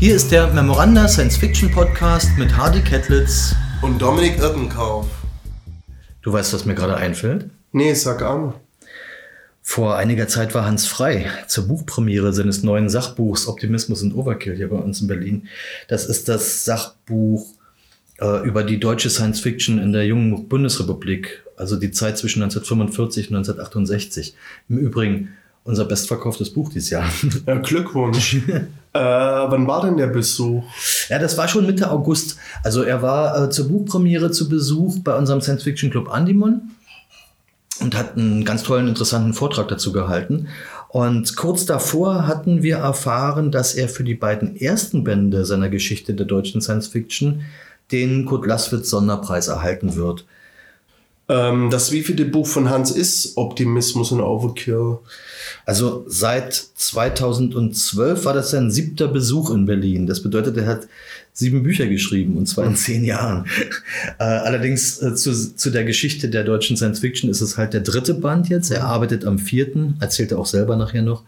Hier ist der Memoranda Science Fiction Podcast mit Hardy Kettlitz und Dominik Irkenkauf. Du weißt, was mir gerade einfällt? Nee, sag an. Vor einiger Zeit war Hans Frei zur Buchpremiere seines neuen Sachbuchs Optimismus und Overkill hier bei uns in Berlin. Das ist das Sachbuch äh, über die deutsche Science Fiction in der jungen Bundesrepublik, also die Zeit zwischen 1945 und 1968. Im Übrigen unser bestverkauftes Buch dieses Jahr. Ja, Glückwunsch. äh, wann war denn der Besuch? Ja, das war schon Mitte August. Also er war äh, zur Buchpremiere zu Besuch bei unserem Science Fiction Club Andimon und hat einen ganz tollen, interessanten Vortrag dazu gehalten. Und kurz davor hatten wir erfahren, dass er für die beiden ersten Bände seiner Geschichte der deutschen Science Fiction den Kurt Laswitz Sonderpreis erhalten wird. Ähm, das wievielte Buch von Hans ist Optimismus und Overkill? Also seit 2012 war das sein siebter Besuch in Berlin. Das bedeutet, er hat sieben Bücher geschrieben und zwar in zehn Jahren. Äh, allerdings äh, zu, zu der Geschichte der deutschen Science Fiction ist es halt der dritte Band jetzt. Er arbeitet am vierten, erzählt er auch selber nachher noch.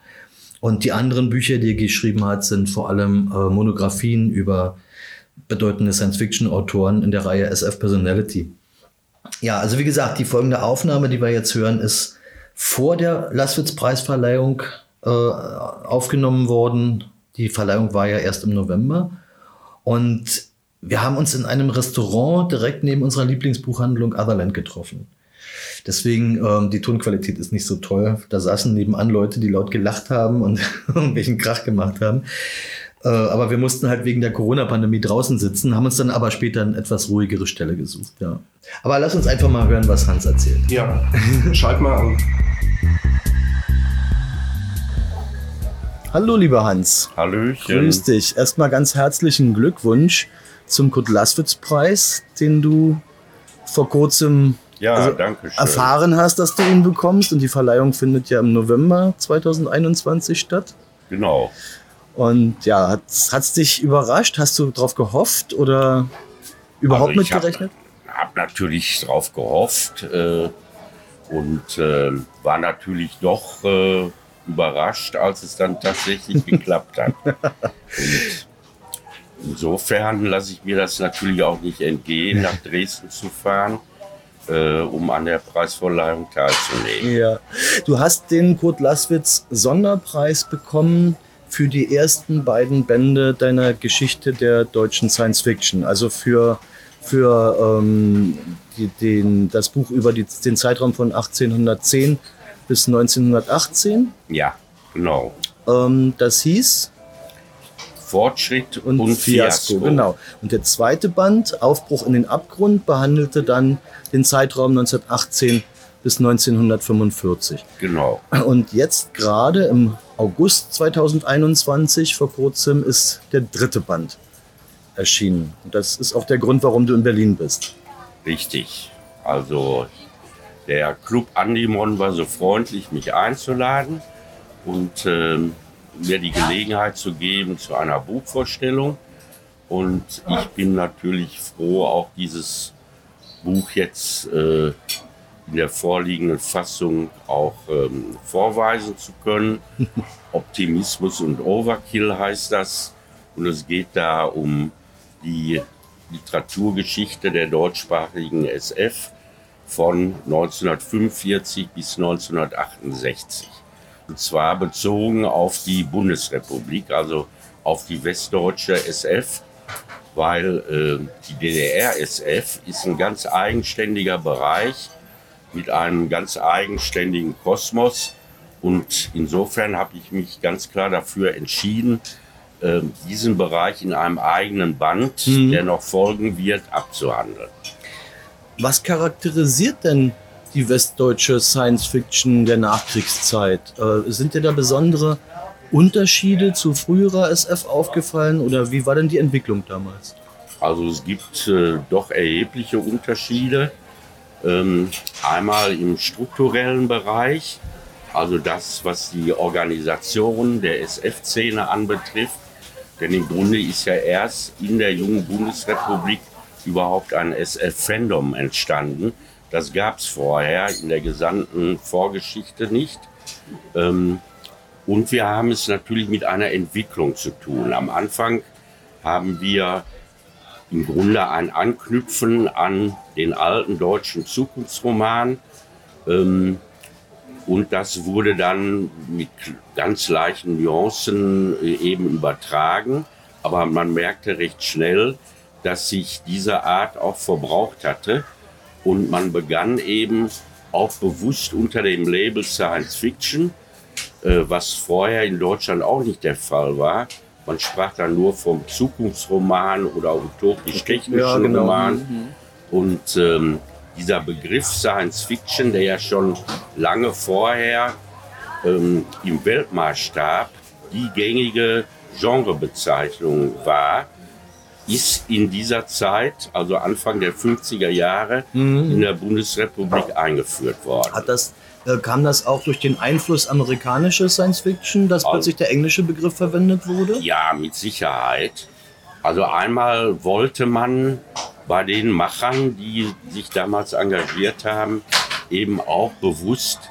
Und die anderen Bücher, die er geschrieben hat, sind vor allem äh, Monographien über bedeutende Science-Fiction-Autoren in der Reihe SF Personality. Ja, also wie gesagt, die folgende Aufnahme, die wir jetzt hören, ist vor der Laswitz-Preisverleihung äh, aufgenommen worden. Die Verleihung war ja erst im November. Und wir haben uns in einem Restaurant direkt neben unserer Lieblingsbuchhandlung Otherland getroffen. Deswegen, ähm, die Tonqualität ist nicht so toll. Da saßen nebenan Leute, die laut gelacht haben und irgendwelchen Krach gemacht haben. Äh, aber wir mussten halt wegen der Corona-Pandemie draußen sitzen, haben uns dann aber später eine etwas ruhigere Stelle gesucht. Ja. Aber lass uns einfach mal hören, was Hans erzählt. Ja, schalt mal an. Hallo, lieber Hans. Hallöchen. Grüß dich. Erstmal ganz herzlichen Glückwunsch zum Kurt-Laswitz-Preis, den du vor kurzem ja, also erfahren hast, dass du ihn bekommst. Und die Verleihung findet ja im November 2021 statt. Genau. Und ja, hat es dich überrascht? Hast du darauf gehofft oder überhaupt also mitgerechnet? Ich habe hab natürlich darauf gehofft äh, und äh, war natürlich doch äh, überrascht, als es dann tatsächlich geklappt hat. Und insofern lasse ich mir das natürlich auch nicht entgehen, nach Dresden zu fahren. Äh, um an der Preisverleihung teilzunehmen. Ja. Du hast den Kurt Laswitz Sonderpreis bekommen für die ersten beiden Bände deiner Geschichte der deutschen Science Fiction. Also für, für ähm, die, den, das Buch über die, den Zeitraum von 1810 bis 1918. Ja, genau. Ähm, das hieß Fortschritt und, und Fiasko. Fiasko. Genau. Und der zweite Band, Aufbruch in den Abgrund, behandelte dann den Zeitraum 1918 bis 1945. Genau. Und jetzt gerade im August 2021, vor kurzem, ist der dritte Band erschienen. Und das ist auch der Grund, warum du in Berlin bist. Richtig. Also der Club Andimon war so freundlich, mich einzuladen und äh, mir die Gelegenheit zu geben zu einer Buchvorstellung. Und ich bin natürlich froh, auch dieses Buch jetzt äh, in der vorliegenden Fassung auch ähm, vorweisen zu können. Optimismus und Overkill heißt das. Und es geht da um die Literaturgeschichte der deutschsprachigen SF von 1945 bis 1968. Und zwar bezogen auf die Bundesrepublik, also auf die westdeutsche SF, weil äh, die DDR-SF ist ein ganz eigenständiger Bereich mit einem ganz eigenständigen Kosmos. Und insofern habe ich mich ganz klar dafür entschieden, äh, diesen Bereich in einem eigenen Band, mhm. der noch folgen wird, abzuhandeln. Was charakterisiert denn die westdeutsche Science Fiction der Nachkriegszeit? Äh, sind dir da besondere Unterschiede zu früherer SF aufgefallen oder wie war denn die Entwicklung damals? Also es gibt äh, doch erhebliche Unterschiede. Ähm, einmal im strukturellen Bereich, also das, was die Organisation der SF-Szene anbetrifft. Denn im Grunde ist ja erst in der jungen Bundesrepublik überhaupt ein SF-Fandom entstanden. Das gab es vorher in der gesamten Vorgeschichte nicht. Ähm, und wir haben es natürlich mit einer Entwicklung zu tun. Am Anfang haben wir im Grunde ein Anknüpfen an den alten deutschen Zukunftsroman. Ähm, und das wurde dann mit ganz leichten Nuancen äh, eben übertragen. Aber man merkte recht schnell, dass sich diese Art auch verbraucht hatte. Und man begann eben auch bewusst unter dem Label Science Fiction, äh, was vorher in Deutschland auch nicht der Fall war. Man sprach dann nur vom Zukunftsroman oder utopisch-technischen ja, genau. Roman. Und ähm, dieser Begriff Science Fiction, der ja schon lange vorher ähm, im Weltmaßstab die gängige Genrebezeichnung war, ist in dieser Zeit, also Anfang der 50er Jahre, mhm. in der Bundesrepublik eingeführt worden. Hat das, äh, kam das auch durch den Einfluss amerikanischer Science Fiction, dass also, plötzlich der englische Begriff verwendet wurde? Ja, mit Sicherheit. Also einmal wollte man bei den Machern, die sich damals engagiert haben, eben auch bewusst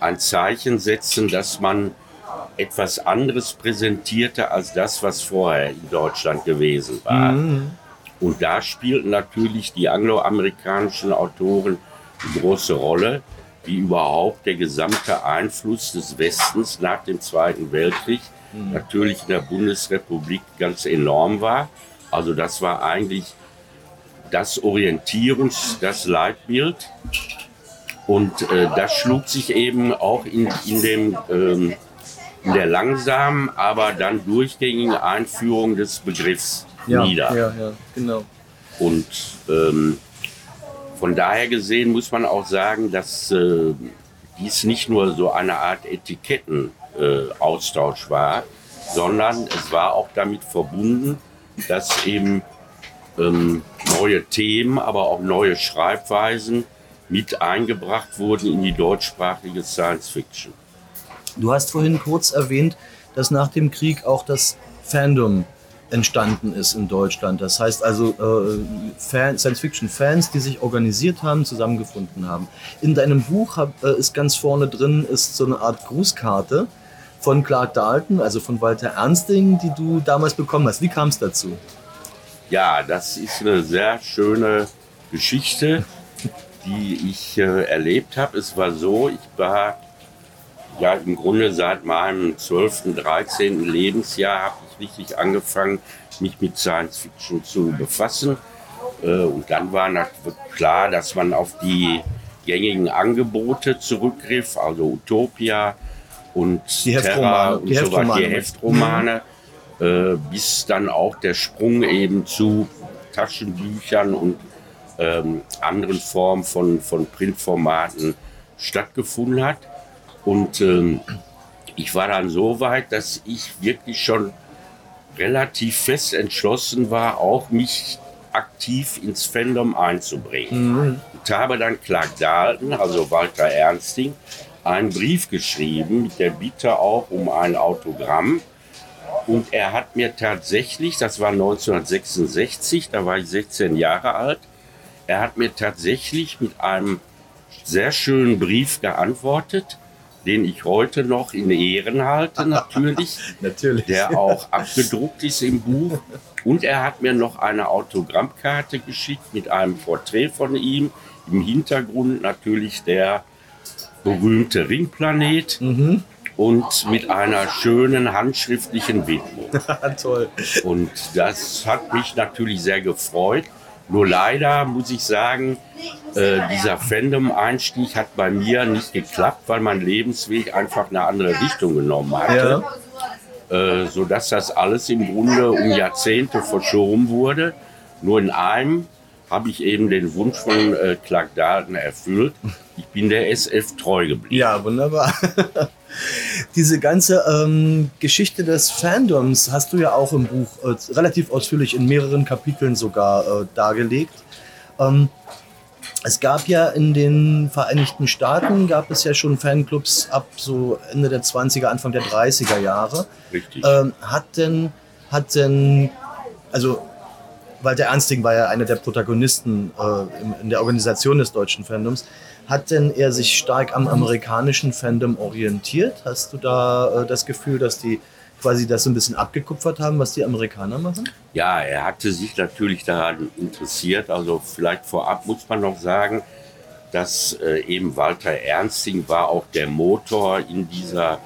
ein Zeichen setzen, dass man etwas anderes präsentierte als das, was vorher in Deutschland gewesen war. Mhm. Und da spielten natürlich die angloamerikanischen Autoren eine große Rolle, wie überhaupt der gesamte Einfluss des Westens nach dem Zweiten Weltkrieg mhm. natürlich in der Bundesrepublik ganz enorm war. Also das war eigentlich das Orientierungs-, das Leitbild. Und äh, das schlug sich eben auch in, in dem ähm, in der langsamen, aber dann durchgängigen Einführung des Begriffs ja, nieder. Ja, ja, genau. Und ähm, von daher gesehen muss man auch sagen, dass äh, dies nicht nur so eine Art Etikettenaustausch äh, war, sondern es war auch damit verbunden, dass eben ähm, neue Themen, aber auch neue Schreibweisen mit eingebracht wurden in die deutschsprachige Science Fiction. Du hast vorhin kurz erwähnt, dass nach dem Krieg auch das Fandom entstanden ist in Deutschland. Das heißt also äh, Science-Fiction-Fans, die sich organisiert haben, zusammengefunden haben. In deinem Buch hab, äh, ist ganz vorne drin ist so eine Art Grußkarte von Clark Dalton, also von Walter Ernsting, die du damals bekommen hast. Wie kam es dazu? Ja, das ist eine sehr schöne Geschichte, die ich äh, erlebt habe. Es war so, ich war ja im Grunde seit meinem 12., 13. Lebensjahr habe ich richtig angefangen, mich mit Science Fiction zu befassen. Äh, und dann war klar, dass man auf die gängigen Angebote zurückgriff, also Utopia und die Terra und die so weiter, die Heftromane, äh, bis dann auch der Sprung eben zu Taschenbüchern und ähm, anderen Formen von, von Printformaten stattgefunden hat. Und ähm, ich war dann so weit, dass ich wirklich schon relativ fest entschlossen war, auch mich aktiv ins Fandom einzubringen. Mhm. Und habe dann Clark Dalton, also Walter Ernsting, einen Brief geschrieben mit der Bitte auch um ein Autogramm. Und er hat mir tatsächlich, das war 1966, da war ich 16 Jahre alt, er hat mir tatsächlich mit einem sehr schönen Brief geantwortet, den ich heute noch in Ehren halte, natürlich. natürlich. Der auch abgedruckt ist im Buch. Und er hat mir noch eine Autogrammkarte geschickt mit einem Porträt von ihm. Im Hintergrund natürlich der berühmte Ringplanet. Mhm. Und mit einer schönen handschriftlichen Widmung. Toll. Und das hat mich natürlich sehr gefreut. Nur leider muss ich sagen, äh, dieser Fandom-Einstieg hat bei mir nicht geklappt, weil mein Lebensweg einfach eine andere Richtung genommen hatte. Ja. Äh, sodass das alles im Grunde um Jahrzehnte verschoben wurde. Nur in einem habe ich eben den Wunsch von äh, Clark Dalton erfüllt. Ich bin der SF treu geblieben. Ja, wunderbar. Diese ganze ähm, Geschichte des Fandoms hast du ja auch im Buch äh, relativ ausführlich in mehreren Kapiteln sogar äh, dargelegt. Ähm, es gab ja in den Vereinigten Staaten, gab es ja schon Fanclubs ab so Ende der 20er, Anfang der 30er Jahre. Richtig. Ähm, hat denn, hat denn, also Walter Ernsting war ja einer der Protagonisten äh, in der Organisation des deutschen Fandoms. Hat denn er sich stark am amerikanischen Fandom orientiert? Hast du da äh, das Gefühl, dass die quasi das so ein bisschen abgekupfert haben, was die Amerikaner machen? Ja, er hatte sich natürlich daran interessiert. Also vielleicht vorab muss man noch sagen, dass äh, eben Walter Ernsting war auch der Motor in dieser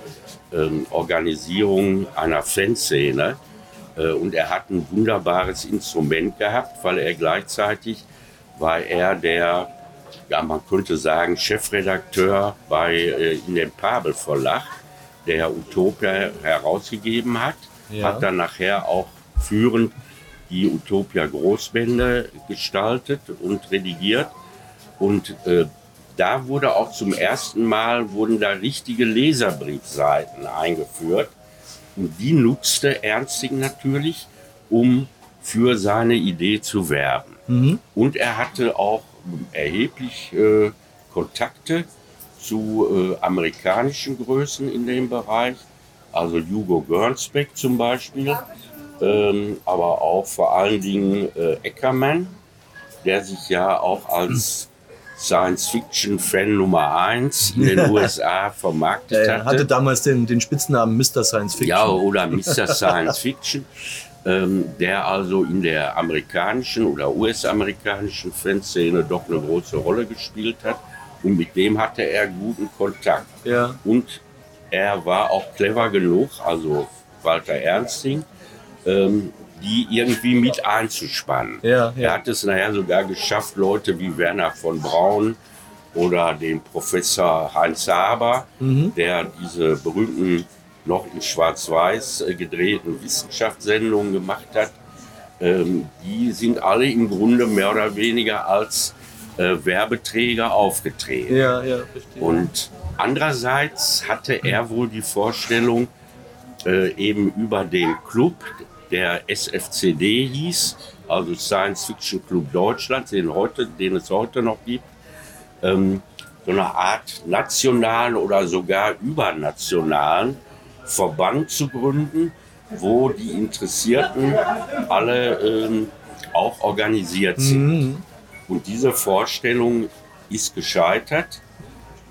ähm, Organisierung einer Fanszene. Äh, und er hat ein wunderbares Instrument gehabt, weil er gleichzeitig war er der, ja man könnte sagen, Chefredakteur bei äh, in dem Pabel Verlag, der Utopia herausgegeben hat, ja. hat dann nachher auch führend die Utopia Großbände gestaltet und redigiert und äh, da wurde auch zum ersten Mal wurden da richtige Leserbriefseiten eingeführt. Und die nutzte Ernsting natürlich, um für seine Idee zu werben. Mhm. Und er hatte auch erheblich äh, Kontakte zu äh, amerikanischen Größen in dem Bereich, also Hugo Gernsback zum Beispiel, ähm, aber auch vor allen Dingen äh, Eckermann, der sich ja auch als Science-Fiction-Fan Nummer 1 in den USA vermarktet hatte. Er hatte damals den, den Spitznamen Mr. Science-Fiction. Ja, oder Mr. Science-Fiction, ähm, der also in der amerikanischen oder US-amerikanischen Fanszene doch eine große Rolle gespielt hat. Und mit dem hatte er guten Kontakt. Ja. Und er war auch clever genug, also Walter Ernsting, ähm, die irgendwie mit einzuspannen. Ja, ja. Er hat es nachher sogar geschafft, Leute wie Werner von Braun oder den Professor Heinz Haber, mhm. der diese berühmten noch in Schwarz-Weiß äh, gedrehten Wissenschaftssendungen gemacht hat, ähm, die sind alle im Grunde mehr oder weniger als äh, Werbeträger aufgetreten. Ja, ja, verstehe. Und andererseits hatte er wohl die Vorstellung, äh, eben über den Club, der SFCD hieß, also Science Fiction Club Deutschland, den, heute, den es heute noch gibt, ähm, so eine Art nationalen oder sogar übernationalen Verband zu gründen, wo die Interessierten alle ähm, auch organisiert sind. Mhm. Und diese Vorstellung ist gescheitert,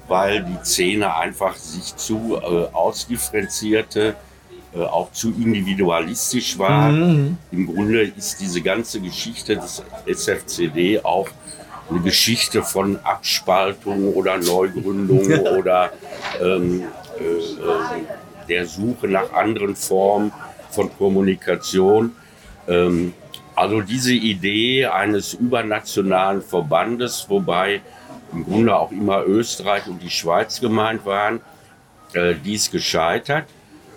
weil die Szene einfach sich zu äh, ausdifferenzierte äh, auch zu individualistisch war. Mhm. Im Grunde ist diese ganze Geschichte des SFCD auch eine Geschichte von Abspaltung oder Neugründung ja. oder ähm, äh, äh, der Suche nach anderen Formen von Kommunikation. Ähm, also diese Idee eines übernationalen Verbandes, wobei im Grunde auch immer Österreich und die Schweiz gemeint waren, äh, dies gescheitert.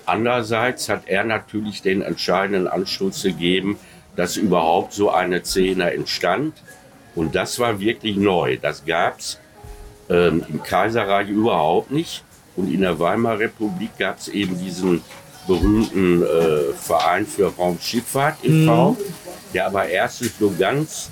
Andererseits hat er natürlich den entscheidenden Anstoß gegeben, dass überhaupt so eine Szene entstand. Und das war wirklich neu. Das gab es ähm, im Kaiserreich überhaupt nicht. Und in der Weimarer Republik gab es eben diesen berühmten äh, Verein für Raumschifffahrt e.V., mhm. der aber erst so ganz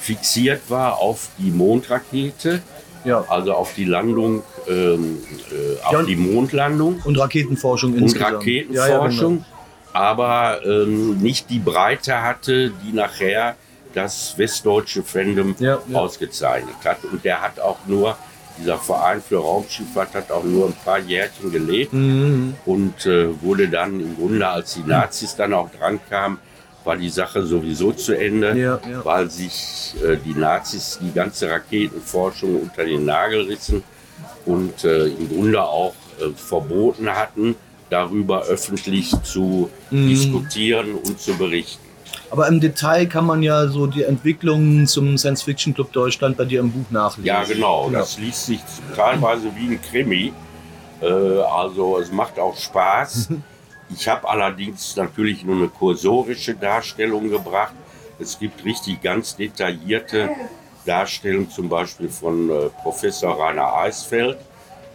fixiert war auf die Mondrakete ja. Also auf die Landung, ähm, äh, auf ja, die Mondlandung. Und Raketenforschung und insgesamt. Raketenforschung, ja, genau. aber ähm, nicht die Breite hatte, die nachher das westdeutsche Fandom ausgezeichnet hat. Und der hat auch nur, dieser Verein für Raumschifffahrt hat auch nur ein paar Jährchen gelebt mhm. und äh, wurde dann im Grunde, als die Nazis dann auch dran kamen, war die Sache sowieso zu Ende, ja, ja. weil sich äh, die Nazis die ganze Raketenforschung unter den Nagel rissen und äh, im Grunde auch äh, verboten hatten, darüber öffentlich zu mhm. diskutieren und zu berichten. Aber im Detail kann man ja so die Entwicklungen zum Science Fiction Club Deutschland bei dir im Buch nachlesen. Ja, genau. genau. Das liest sich teilweise wie ein Krimi. Äh, also es macht auch Spaß. Ich habe allerdings natürlich nur eine kursorische Darstellung gebracht. Es gibt richtig ganz detaillierte Darstellungen, zum Beispiel von äh, Professor Rainer Eisfeld,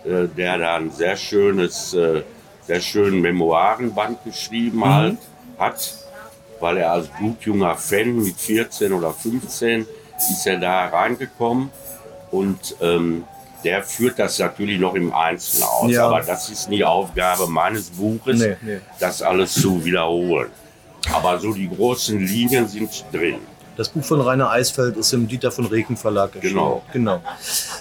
äh, der da ein sehr schönes, äh, sehr schönen Memoirenband geschrieben mhm. halt, hat, weil er als blutjunger Fan mit 14 oder 15 ist er da reingekommen und ähm, der führt das natürlich noch im Einzelnen aus. Ja. Aber das ist nie Aufgabe meines Buches, nee, nee. das alles zu wiederholen. Aber so die großen Linien sind drin. Das Buch von Rainer Eisfeld ist im Dieter von Reken Verlag erschienen. Genau. genau.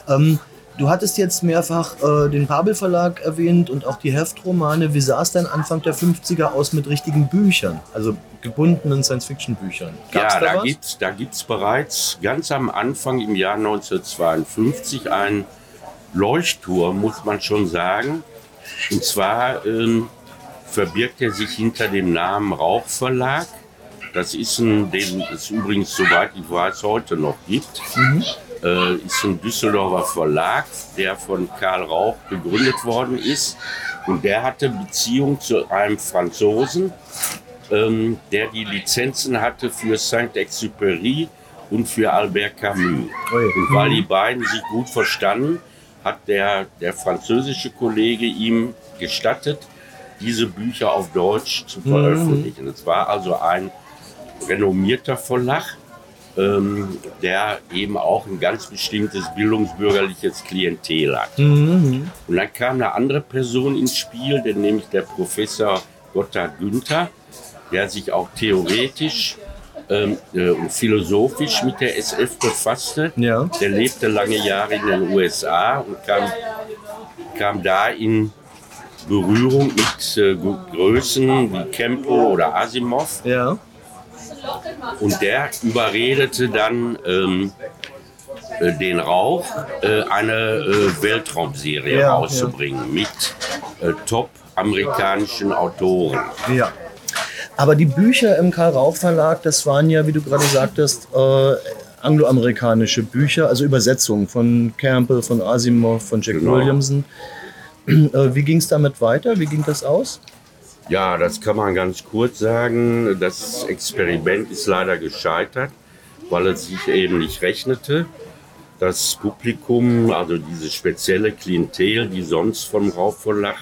Ähm, Du hattest jetzt mehrfach äh, den Pabel Verlag erwähnt und auch die Heftromane. Wie sah es denn Anfang der 50er aus mit richtigen Büchern, also gebundenen Science-Fiction-Büchern? Ja, da, da gibt da gibt's bereits ganz am Anfang im Jahr 1952 einen Leuchtturm, muss man schon sagen. Und zwar ähm, verbirgt er sich hinter dem Namen Rauchverlag. Das ist ein, den es übrigens, soweit ich weiß, heute noch gibt. Mhm. Äh, ist ein Düsseldorfer Verlag, der von Karl Rauch gegründet worden ist. Und der hatte Beziehung zu einem Franzosen, ähm, der die Lizenzen hatte für Saint-Exupéry und für Albert Camus. Oh und weil die beiden sich gut verstanden, hat der, der französische Kollege ihm gestattet, diese Bücher auf Deutsch zu veröffentlichen. Es war also ein renommierter Verlag, ähm, der eben auch ein ganz bestimmtes bildungsbürgerliches Klientel hat. Mhm. Und dann kam eine andere Person ins Spiel, denn nämlich der Professor Gotthard Günther, der sich auch theoretisch ähm, äh, und philosophisch mit der SF befasste. Ja. Der lebte lange Jahre in den USA und kam, kam da in Berührung mit äh, Größen wie Kempo oder Asimov. Ja. Und der überredete dann ähm, äh, den Rauch, äh, eine äh, Weltraumserie ja, rauszubringen ja. mit äh, top amerikanischen Autoren. Ja. Aber die Bücher im Karl Rauch Verlag, das waren ja, wie du gerade sagtest, äh, angloamerikanische Bücher, also Übersetzungen von Campbell, von Asimov, von Jack genau. Williamson. Wie ging es damit weiter? Wie ging das aus? Ja, das kann man ganz kurz sagen. Das Experiment ist leider gescheitert, weil es sich eben nicht rechnete. Das Publikum, also diese spezielle Klientel, die sonst vom Raufverlag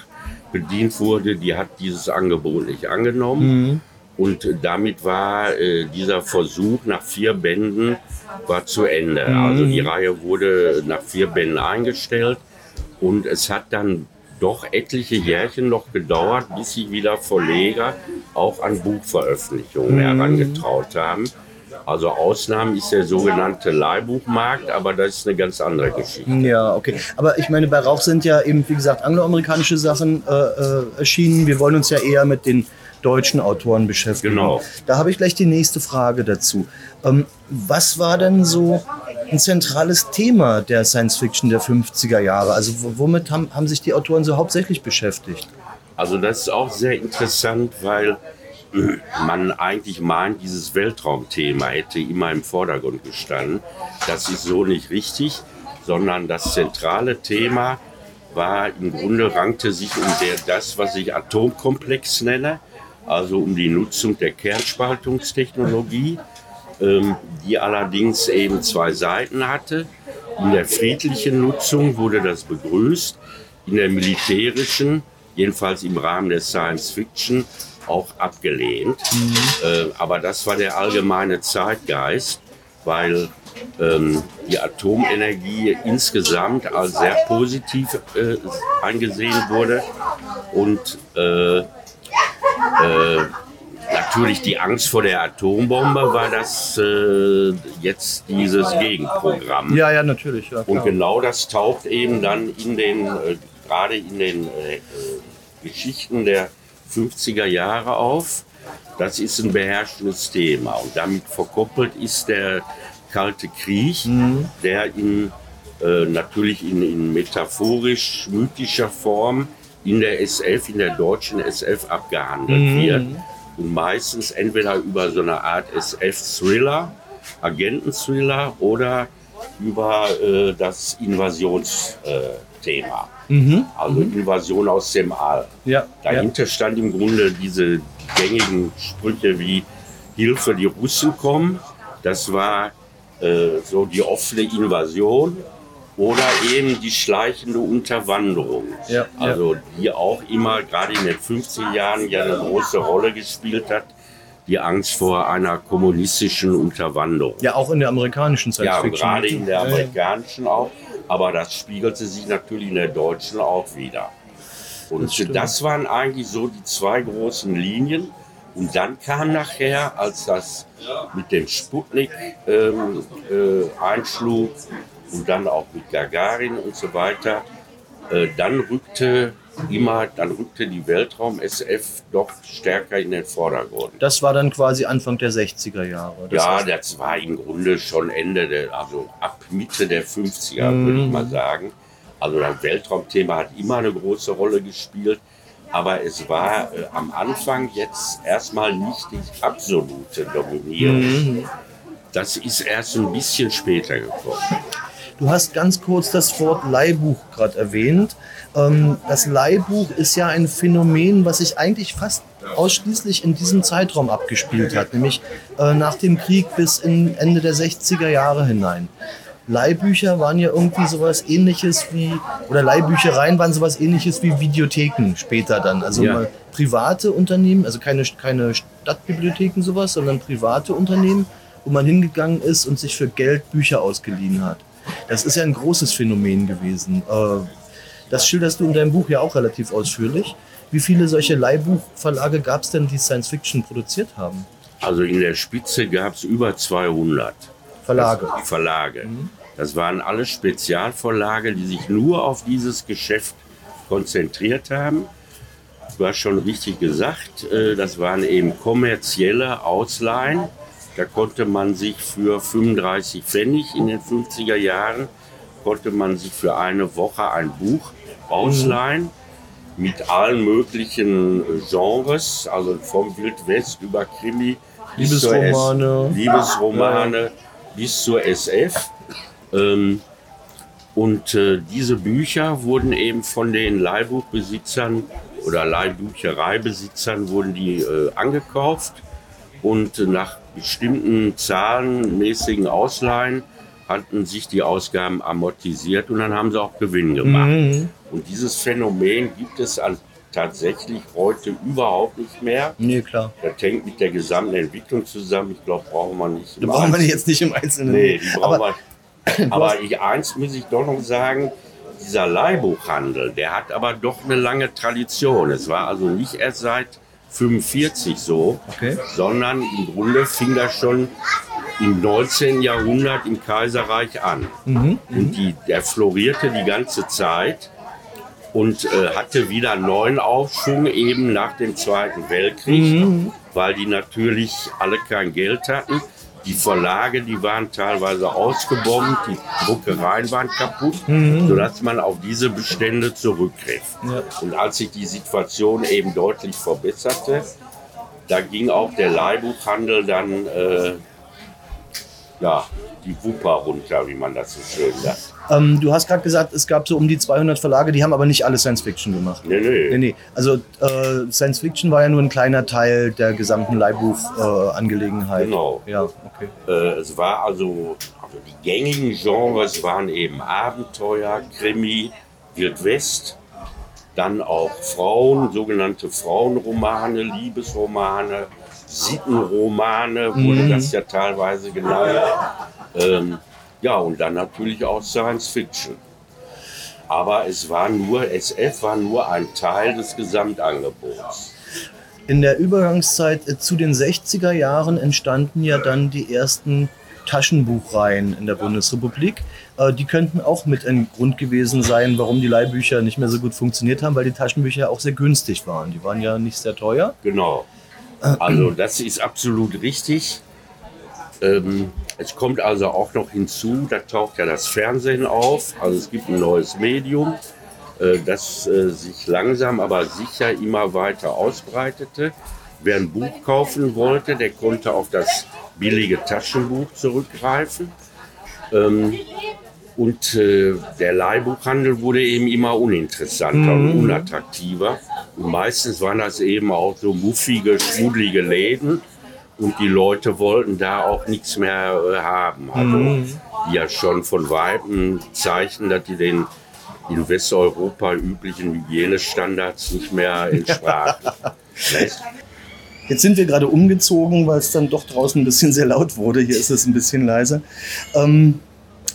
bedient wurde, die hat dieses Angebot nicht angenommen. Mhm. Und damit war äh, dieser Versuch nach vier Bänden war zu Ende. Mhm. Also die Reihe wurde nach vier Bänden eingestellt und es hat dann doch etliche Jährchen noch gedauert, bis sich wieder Verleger auch an Buchveröffentlichungen mhm. herangetraut haben. Also Ausnahmen ist der sogenannte Leihbuchmarkt, aber das ist eine ganz andere Geschichte. Ja, okay. Aber ich meine, bei Rauch sind ja eben, wie gesagt, angloamerikanische Sachen äh, äh, erschienen. Wir wollen uns ja eher mit den deutschen Autoren beschäftigen. Genau. Da habe ich gleich die nächste Frage dazu. Ähm, was war denn so ein zentrales Thema der Science Fiction der 50er Jahre? Also womit haben, haben sich die Autoren so hauptsächlich beschäftigt? Also das ist auch sehr interessant, weil man eigentlich meint, dieses Weltraumthema hätte immer im Vordergrund gestanden. Das ist so nicht richtig, sondern das zentrale Thema war im Grunde rankte sich um der, das, was ich Atomkomplex nenne, also um die Nutzung der Kernspaltungstechnologie, ähm, die allerdings eben zwei Seiten hatte. In der friedlichen Nutzung wurde das begrüßt, in der militärischen, jedenfalls im Rahmen der Science Fiction, auch abgelehnt. Mhm. Äh, aber das war der allgemeine Zeitgeist, weil ähm, die Atomenergie insgesamt als sehr positiv äh, angesehen wurde und äh, natürlich die Angst vor der Atombombe war das äh, jetzt dieses Gegenprogramm. Ja, ja, natürlich. Ja, und genau das taucht eben dann in den, äh, gerade in den äh, Geschichten der 50er Jahre auf. Das ist ein beherrschendes Thema. Und damit verkoppelt ist der Kalte Krieg, mhm. der in, äh, natürlich in, in metaphorisch-mythischer Form in der SF, in der deutschen SF abgehandelt mhm. wird. Und meistens entweder über so eine Art SF-Thriller, Agenten-Thriller oder über äh, das Invasionsthema. Mhm. Also mhm. Invasion aus dem All. Ja. Dahinter ja. stand im Grunde diese gängigen Sprüche wie Hilfe, die Russen kommen. Das war äh, so die offene Invasion oder eben die schleichende Unterwanderung. Ja, also ja. die auch immer gerade in den 50 Jahren ja eine große Rolle gespielt hat. Die Angst vor einer kommunistischen Unterwanderung. Ja, auch in der amerikanischen Science Ja, gerade in der amerikanischen auch. Aber das spiegelte sich natürlich in der deutschen auch wieder. Und das, das waren eigentlich so die zwei großen Linien. Und dann kam nachher, als das mit dem Sputnik ähm, äh, einschlug, und dann auch mit Gagarin und so weiter, äh, dann rückte immer, dann rückte die Weltraum-SF doch stärker in den Vordergrund. Das war dann quasi Anfang der 60er Jahre. Das ja, das war im Grunde schon Ende der, also ab Mitte der 50er, mhm. würde ich mal sagen. Also das Weltraumthema hat immer eine große Rolle gespielt, aber es war äh, am Anfang jetzt erstmal nicht die absolute Dominierung. Mhm. Das ist erst ein bisschen später gekommen. Du hast ganz kurz das Wort Leihbuch gerade erwähnt. Ähm, das Leihbuch ist ja ein Phänomen, was sich eigentlich fast ausschließlich in diesem Zeitraum abgespielt hat, nämlich äh, nach dem Krieg bis in Ende der 60er Jahre hinein. Leihbücher waren ja irgendwie sowas ähnliches wie, oder Leihbüchereien waren sowas ähnliches wie Videotheken später dann. Also ja. private Unternehmen, also keine, keine Stadtbibliotheken sowas, sondern private Unternehmen, wo man hingegangen ist und sich für Geld Bücher ausgeliehen hat. Das ist ja ein großes Phänomen gewesen. Äh, das schilderst du in deinem Buch ja auch relativ ausführlich. Wie viele solche Leihbuchverlage gab es denn, die Science Fiction produziert haben? Also in der Spitze gab es über 200. Verlage. Das, Verlage. Mhm. Das waren alle Spezialverlage, die sich nur auf dieses Geschäft konzentriert haben. Du hast schon richtig gesagt, äh, das waren eben kommerzielle Ausleihen. Da konnte man sich für 35 Pfennig in den 50er Jahren, konnte man sich für eine Woche ein Buch ausleihen. Mhm mit allen möglichen Genres, also vom Wildwest über Krimi Liebesromane, Liebesromane bis zur SF. Ähm, und äh, diese Bücher wurden eben von den Leihbuchbesitzern oder Leihbüchereibesitzern wurden die äh, angekauft und nach bestimmten zahlenmäßigen Ausleihen hatten sich die Ausgaben amortisiert und dann haben sie auch Gewinn gemacht. Mhm. Und dieses Phänomen gibt es an tatsächlich heute überhaupt nicht mehr. Nee, klar. Das hängt mit der gesamten Entwicklung zusammen. Ich glaube, brauchen wir nicht. Da brauchen wir jetzt nicht im Einzelnen. Nee, die brauchen aber, wir. Aber ich, eins muss ich doch noch sagen, dieser Leihbuchhandel, der hat aber doch eine lange Tradition. Es war also nicht erst seit 45 so, okay. sondern im Grunde fing das schon im 19. Jahrhundert im Kaiserreich an. Mhm, und die, der florierte die ganze Zeit und äh, hatte wieder neuen Aufschwung eben nach dem Zweiten Weltkrieg, mhm. weil die natürlich alle kein Geld hatten. Die Verlage, die waren teilweise ausgebombt, die Druckereien waren kaputt, mhm. sodass man auf diese Bestände zurückgriff. Ja. Und als sich die Situation eben deutlich verbesserte, da ging auch der Leihbuchhandel dann äh, ja, die Wupper runter, wie man das so schön sagt. Ähm, du hast gerade gesagt, es gab so um die 200 Verlage, die haben aber nicht alle Science Fiction gemacht. Nee, nee. nee, nee. Also äh, Science Fiction war ja nur ein kleiner Teil der gesamten Leihbuchangelegenheit. Äh, genau. Ja, okay. Äh, es war also, also, die gängigen Genres waren eben Abenteuer, Krimi, Wild West, dann auch Frauen, sogenannte Frauenromane, Liebesromane, Sittenromane, wurde mhm. das ja teilweise genannt. Ähm, ja, und dann natürlich auch Science Fiction. Aber es war nur, SF war nur ein Teil des Gesamtangebots. In der Übergangszeit äh, zu den 60er Jahren entstanden ja dann die ersten Taschenbuchreihen in der Bundesrepublik. Äh, die könnten auch mit ein Grund gewesen sein, warum die Leihbücher nicht mehr so gut funktioniert haben, weil die Taschenbücher auch sehr günstig waren. Die waren ja nicht sehr teuer. Genau. Also das ist absolut richtig. Ähm, es kommt also auch noch hinzu, da taucht ja das Fernsehen auf. Also es gibt ein neues Medium, äh, das äh, sich langsam aber sicher immer weiter ausbreitete. Wer ein Buch kaufen wollte, der konnte auf das billige Taschenbuch zurückgreifen. Ähm, und äh, der Leihbuchhandel wurde eben immer uninteressanter mhm. und unattraktiver. Und meistens waren das eben auch so muffige, schmuddlige Läden und die Leute wollten da auch nichts mehr äh, haben. Also mhm. ja schon von Weitem zeichnen, dass die den in Westeuropa üblichen Hygienestandards nicht mehr entsprachen. Jetzt sind wir gerade umgezogen, weil es dann doch draußen ein bisschen sehr laut wurde. Hier ist es ein bisschen leiser. Ähm,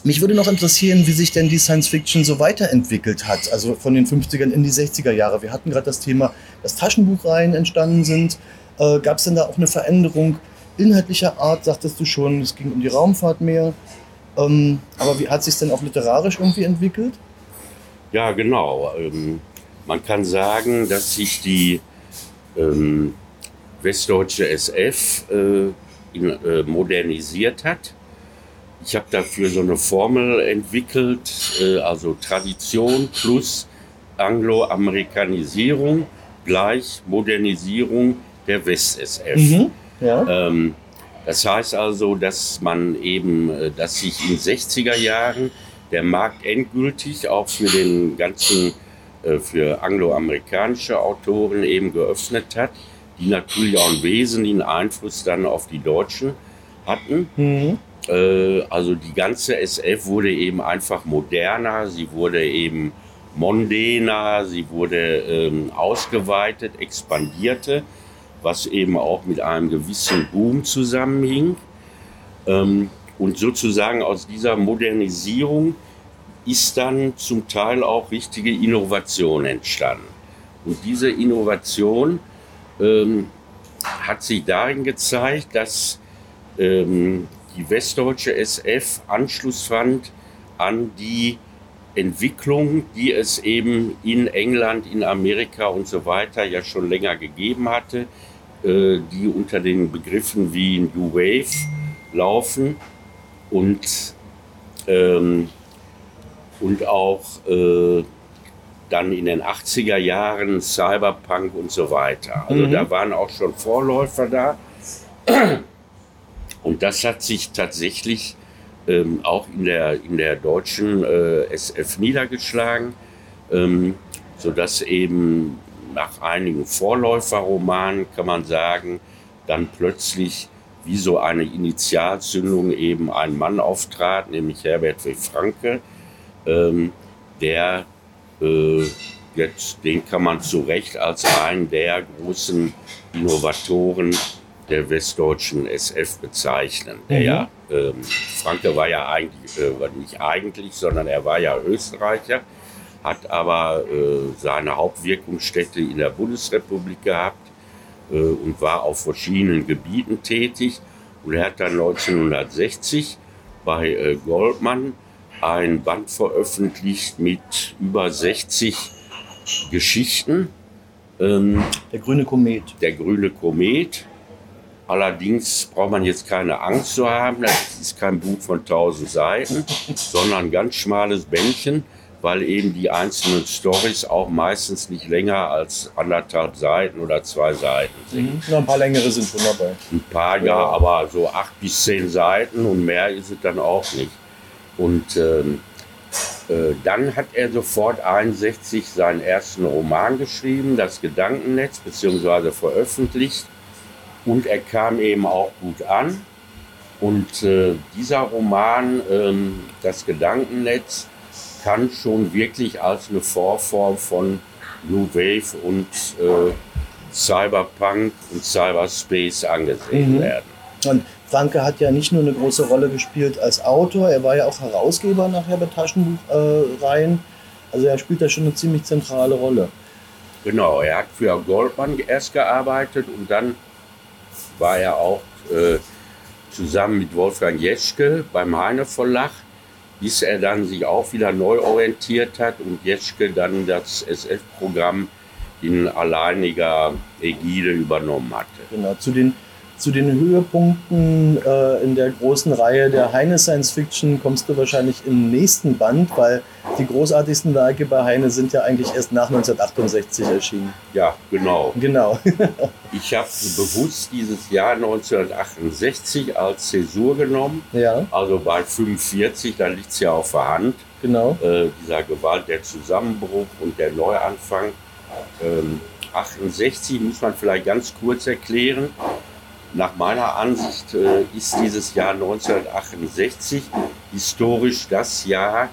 mich würde noch interessieren, wie sich denn die Science Fiction so weiterentwickelt hat, also von den 50ern in die 60er Jahre. Wir hatten gerade das Thema, dass Taschenbuchreihen entstanden sind. Äh, Gab es denn da auch eine Veränderung inhaltlicher Art, sagtest du schon, es ging um die Raumfahrt mehr? Äh, Ähm, aber wie hat sich denn auch literarisch irgendwie entwickelt? Ja, genau. Ähm, man kann sagen, dass sich die ähm, westdeutsche SF äh, in, äh, modernisiert hat. Ich habe dafür so eine Formel entwickelt, äh, also Tradition plus Angloamerikanisierung gleich Modernisierung der West-SF. Mhm, ja. ähm, das heißt also, dass man eben, äh, dass sich in 60er Jahren der Markt endgültig auch für den ganzen, äh, für angloamerikanische Autoren eben geöffnet hat, die natürlich auch einen wesentlichen Einfluss dann auf die Deutschen hatten. Mhm. Äh, also die ganze SF wurde eben einfach moderner, sie wurde eben mondäner, sie wurde ähm, ausgeweitet, expandierte, was eben auch mit einem gewissen Boom zusammenhing. Ähm, und sozusagen aus dieser Modernisierung ist dann zum Teil auch richtige Innovation entstanden. Und diese Innovation ähm, hat sich darin gezeigt, dass ähm, die westdeutsche SF Anschluss fand an die Entwicklung, die es eben in England, in Amerika und so weiter ja schon länger gegeben hatte, äh, die unter den Begriffen wie New Wave laufen und, ähm, und auch äh, dann in den 80er Jahren Cyberpunk und so weiter. Also mhm. da waren auch schon Vorläufer da. Und das hat sich tatsächlich ähm, auch in der, in der deutschen äh, SF niedergeschlagen, ähm, sodass eben nach einigen Vorläuferromanen, kann man sagen, dann plötzlich wie so eine Initialzündung eben ein Mann auftrat, nämlich Herbert W. Franke, ähm, der äh, jetzt, den kann man zu Recht als einen der großen Innovatoren der westdeutschen SF bezeichnen. Der mhm. ja, ähm, Franke war ja eigentlich, äh, nicht eigentlich, sondern er war ja Österreicher, hat aber äh, seine Hauptwirkungsstätte in der Bundesrepublik gehabt äh, und war auf verschiedenen Gebieten tätig. Und er hat dann 1960 bei äh, Goldman ein Band veröffentlicht mit über 60 Geschichten. Ähm, der grüne Komet. Der grüne Komet. Allerdings braucht man jetzt keine Angst zu haben. Das ist kein Buch von 1000 Seiten, sondern ein ganz schmales Bändchen, weil eben die einzelnen Stories auch meistens nicht länger als anderthalb Seiten oder zwei Seiten sind. Mhm. Ja, ein paar längere sind schon dabei. Ein paar, ja, ja, aber so acht bis zehn Seiten und mehr ist es dann auch nicht. Und ähm, äh, dann hat er sofort 61 seinen ersten Roman geschrieben, Das Gedankennetz, beziehungsweise veröffentlicht und er kam eben auch gut an. Und äh, dieser Roman, ähm, das Gedankennetz, kann schon wirklich als eine Vorform von New Wave und äh, Cyberpunk und Cyberspace angesehen mhm. werden. Und Franke hat ja nicht nur eine große Rolle gespielt als Autor, er war ja auch Herausgeber nachher bei Taschenbuchreihen. Äh, also er spielt da schon eine ziemlich zentrale Rolle. Genau, er hat für Goldman erst gearbeitet und dann war er auch äh, zusammen mit Wolfgang Jeschke beim Heine Verlag, bis er dann sich auch wieder neu orientiert hat und Jeschke dann das SF-Programm in alleiniger Ägide übernommen hatte. Genau, zu den zu den Höhepunkten äh, in der großen Reihe der Heine Science Fiction kommst du wahrscheinlich im nächsten Band, weil die großartigsten Werke bei Heine sind ja eigentlich erst nach 1968 erschienen. Ja, genau. Genau. ich habe bewusst dieses Jahr 1968 als Zäsur genommen. Ja. Also bei 45, da liegt es ja auf der Hand. Genau. Äh, dieser Gewalt, der Zusammenbruch und der Neuanfang. Ähm, 68 muss man vielleicht ganz kurz erklären. Nach meiner Ansicht äh, ist dieses Jahr 1968 historisch das Jahr,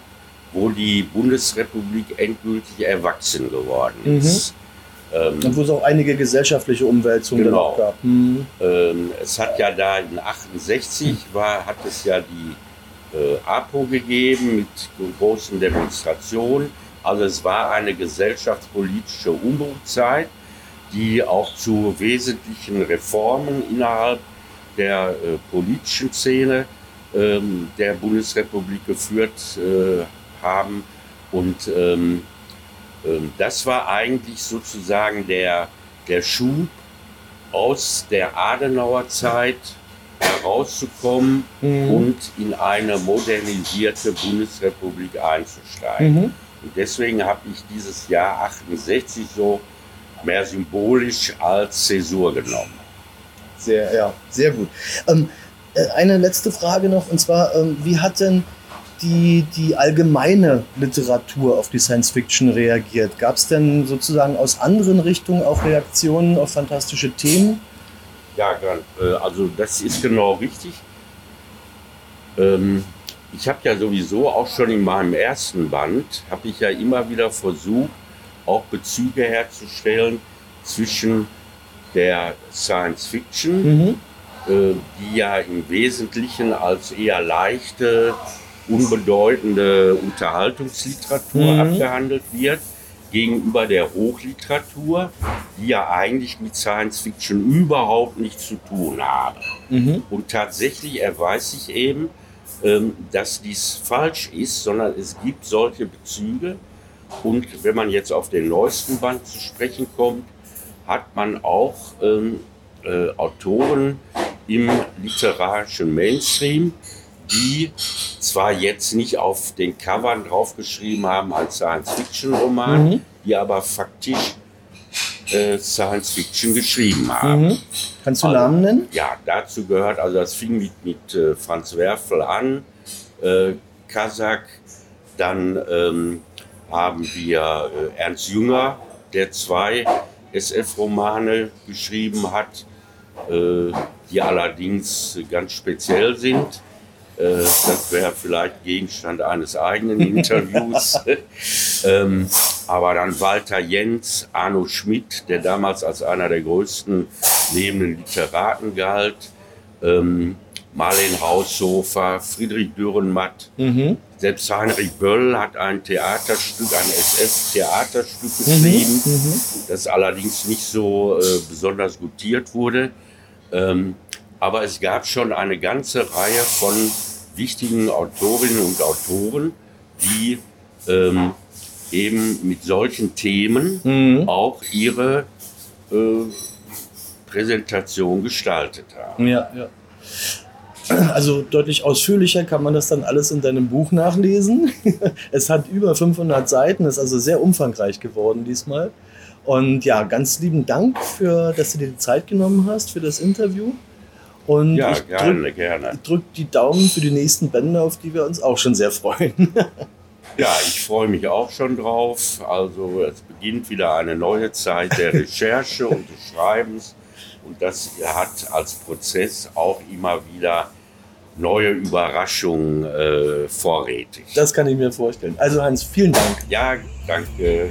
wo die Bundesrepublik endgültig erwachsen geworden mhm. ist. Mhm. Ähm, Und wo es auch einige gesellschaftliche Umwälzungen genau. gab. Mhm. Ähm, es hat ja da in 68 war, hat es ja die äh, APO gegeben mit großen Demonstrationen. Also es war eine gesellschaftspolitische Umbruchzeit die auch zu wesentlichen Reformen innerhalb der äh, politischen Szene ähm, der Bundesrepublik geführt äh, haben. Und ähm, ähm, das war eigentlich sozusagen der, der Schub aus der Adenauer Zeit herauszukommen Mhm. und in eine modernisierte Bundesrepublik einzusteigen. Mhm. Und deswegen habe ich dieses Jahr 68 so mehr symbolisch als Zäsur genommen. Sehr, ja, sehr gut. Ähm, äh, eine letzte Frage noch, und zwar, ähm, wie hat denn die, die allgemeine Literatur auf die Science Fiction reagiert? Gab es denn sozusagen aus anderen Richtungen auch Reaktionen auf fantastische Themen? Ja, äh, also das ist genau richtig. Ähm, ich habe ja sowieso auch schon in meinem ersten Band, habe ich ja immer wieder versucht, auch Bezüge herzustellen zwischen der Science Fiction, Mhm. äh, die ja im Wesentlichen als eher leichte, unbedeutende Unterhaltungsliteratur Mhm. abgehandelt wird, gegenüber der Hochliteratur, die ja eigentlich mit Science Fiction überhaupt nichts zu tun haben. Mhm. Und tatsächlich erweist sich eben, ähm, dass dies falsch ist, sondern es gibt solche Bezüge. Und wenn man jetzt auf den neuesten Band zu sprechen kommt, hat man auch ähm, äh, Autoren im literarischen Mainstream, die zwar jetzt nicht auf den Covern draufgeschrieben haben als Science-Fiction-Roman, Mhm. die aber faktisch äh, Science-Fiction geschrieben haben. Mhm. Kannst du Also, Namen nennen? Ja, dazu gehört, also das fing mit, mit äh, Franz Werfel an, äh, Kazak, dann ähm, haben wir äh, Ernst Jünger, der zwei SF-Romane geschrieben hat, äh, die allerdings ganz speziell sind. Äh, das wäre vielleicht Gegenstand eines eigenen Interviews. ähm, aber dann Walter Jens, Arno Schmidt, der damals als einer der größten lebenden Literaten galt, ähm, Marlen Haushofer, Friedrich Dürrenmatt, Mhm. selbst Heinrich Böll hat ein Theaterstück, ein SF-Theaterstück Mhm. geschrieben, Mhm. das allerdings nicht so äh, besonders gutiert wurde. Ähm, aber es gab schon eine ganze Reihe von wichtigen Autorinnen und Autoren, die ähm, eben mit solchen Themen Mhm. auch ihre äh, Präsentation gestaltet haben. Ja, ja. Also deutlich ausführlicher kann man das dann alles in deinem Buch nachlesen. Es hat über 500 Seiten, ist also sehr umfangreich geworden diesmal. Und ja, ganz lieben Dank für, dass du dir die Zeit genommen hast für das Interview. Und Ja, ich drück, gerne, gerne. ich drück die Daumen für die nächsten Bände, auf die wir uns auch schon sehr freuen. Ja, ich freue mich auch schon drauf. Also es beginnt wieder eine neue Zeit der Recherche und des Schreibens. Und das hat als Prozess auch immer wieder neue Überraschungen äh, vorrätig. Das kann ich mir vorstellen. Also Hans, vielen Dank. ja, danke.